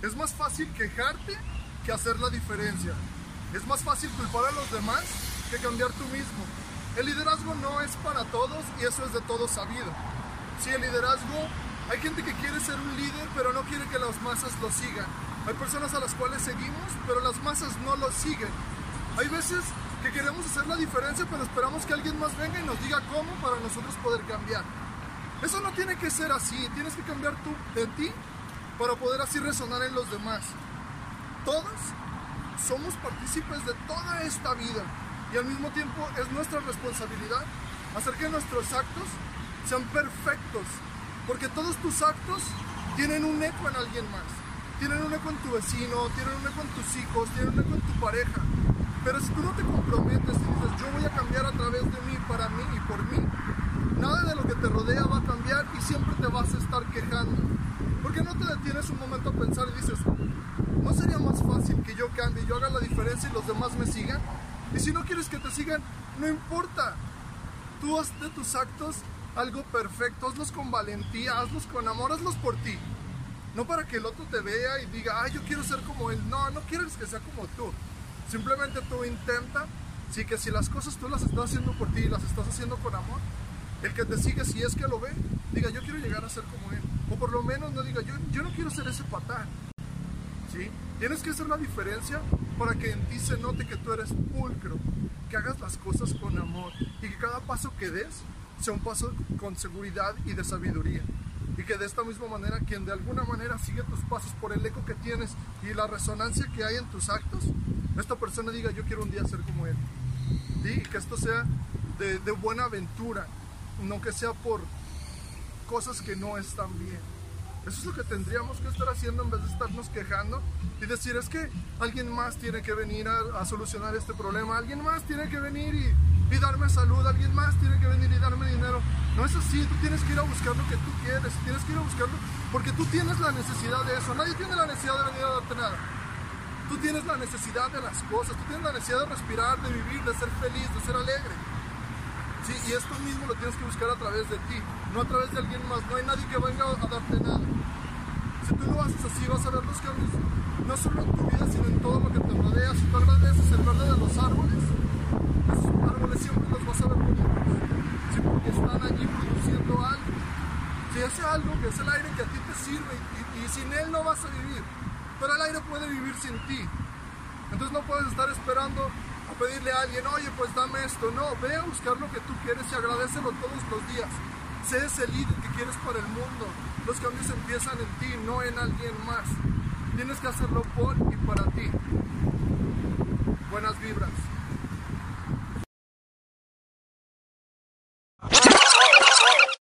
Es más fácil quejarte que hacer la diferencia. Es más fácil culpar a los demás que cambiar tú mismo. El liderazgo no es para todos y eso es de todo sabido. Si el liderazgo, hay gente que quiere ser un líder pero no quiere que las masas lo sigan. Hay personas a las cuales seguimos pero las masas no lo siguen. Hay veces que queremos hacer la diferencia pero esperamos que alguien más venga y nos diga cómo para nosotros poder cambiar. Eso no tiene que ser así, tienes que cambiar tú de ti para poder así resonar en los demás. Todos somos partícipes de toda esta vida y al mismo tiempo es nuestra responsabilidad hacer que nuestros actos sean perfectos, porque todos tus actos tienen un eco en alguien más. Tienen un eco en tu vecino, tienen un eco en tus hijos, tienen un eco en tu pareja. Pero si tú no te comprometes y dices, yo voy a cambiar a través de mí, para mí y por mí, nada de lo que te rodea va a cambiar y siempre te vas a estar quejando. ¿Por qué no te detienes un momento a pensar y dices, ¿no sería más fácil que yo cambie, yo haga la diferencia y los demás me sigan? Y si no quieres que te sigan, no importa. Tú haz de tus actos algo perfecto, hazlos con valentía, hazlos con amor, hazlos por ti. No para que el otro te vea y diga, ay, yo quiero ser como él. No, no quieres que sea como tú. Simplemente tú intenta, sí que si las cosas tú las estás haciendo por ti y las estás haciendo con amor, el que te sigue, si es que lo ve, diga, yo quiero llegar a ser como él. O por lo menos no diga, yo, yo no quiero ser ese patán. ¿Sí? Tienes que hacer la diferencia para que en ti se note que tú eres pulcro, que hagas las cosas con amor y que cada paso que des sea un paso con seguridad y de sabiduría. Y que de esta misma manera, quien de alguna manera sigue tus pasos por el eco que tienes y la resonancia que hay en tus actos, esta persona diga, yo quiero un día ser como él. Y que esto sea de, de buena aventura, no que sea por cosas que no están bien. Eso es lo que tendríamos que estar haciendo en vez de estarnos quejando y decir es que alguien más tiene que venir a, a solucionar este problema, alguien más tiene que venir y, y, darme salud, alguien más tiene que venir y darme dinero. No es así, tú tienes que ir a buscar lo que tú quieres, tienes que ir a buscarlo porque tú tienes la necesidad de eso, nadie tiene la necesidad de venir a darte nada. Tú tienes la necesidad de las cosas, tú tienes la necesidad de respirar, de vivir, de ser feliz, de ser alegre. Sí, y esto mismo lo tienes que buscar a través de ti, no a través de alguien más. No hay nadie que venga a darte nada. Si tú lo haces así, vas a ver los cambios, no solo en tu vida, sino en todo lo que te rodea. Si tú agradeces el verde de los árboles, esos árboles siempre los vas a ver bonitos, ¿sí? porque están allí produciendo algo. Si ese algo que es el aire que a ti te sirve y sin él no vas a vivir, pero el aire puede vivir sin ti. Entonces no puedes estar esperando a pedirle a alguien, oye, pues dame esto. No, ve a buscar lo que tú quieres y agradecelo todos los días. Sé ese líder que quieres para el mundo. Los cambios empiezan en ti, no en alguien más. Tienes que hacerlo por y para ti. Buenas vibras.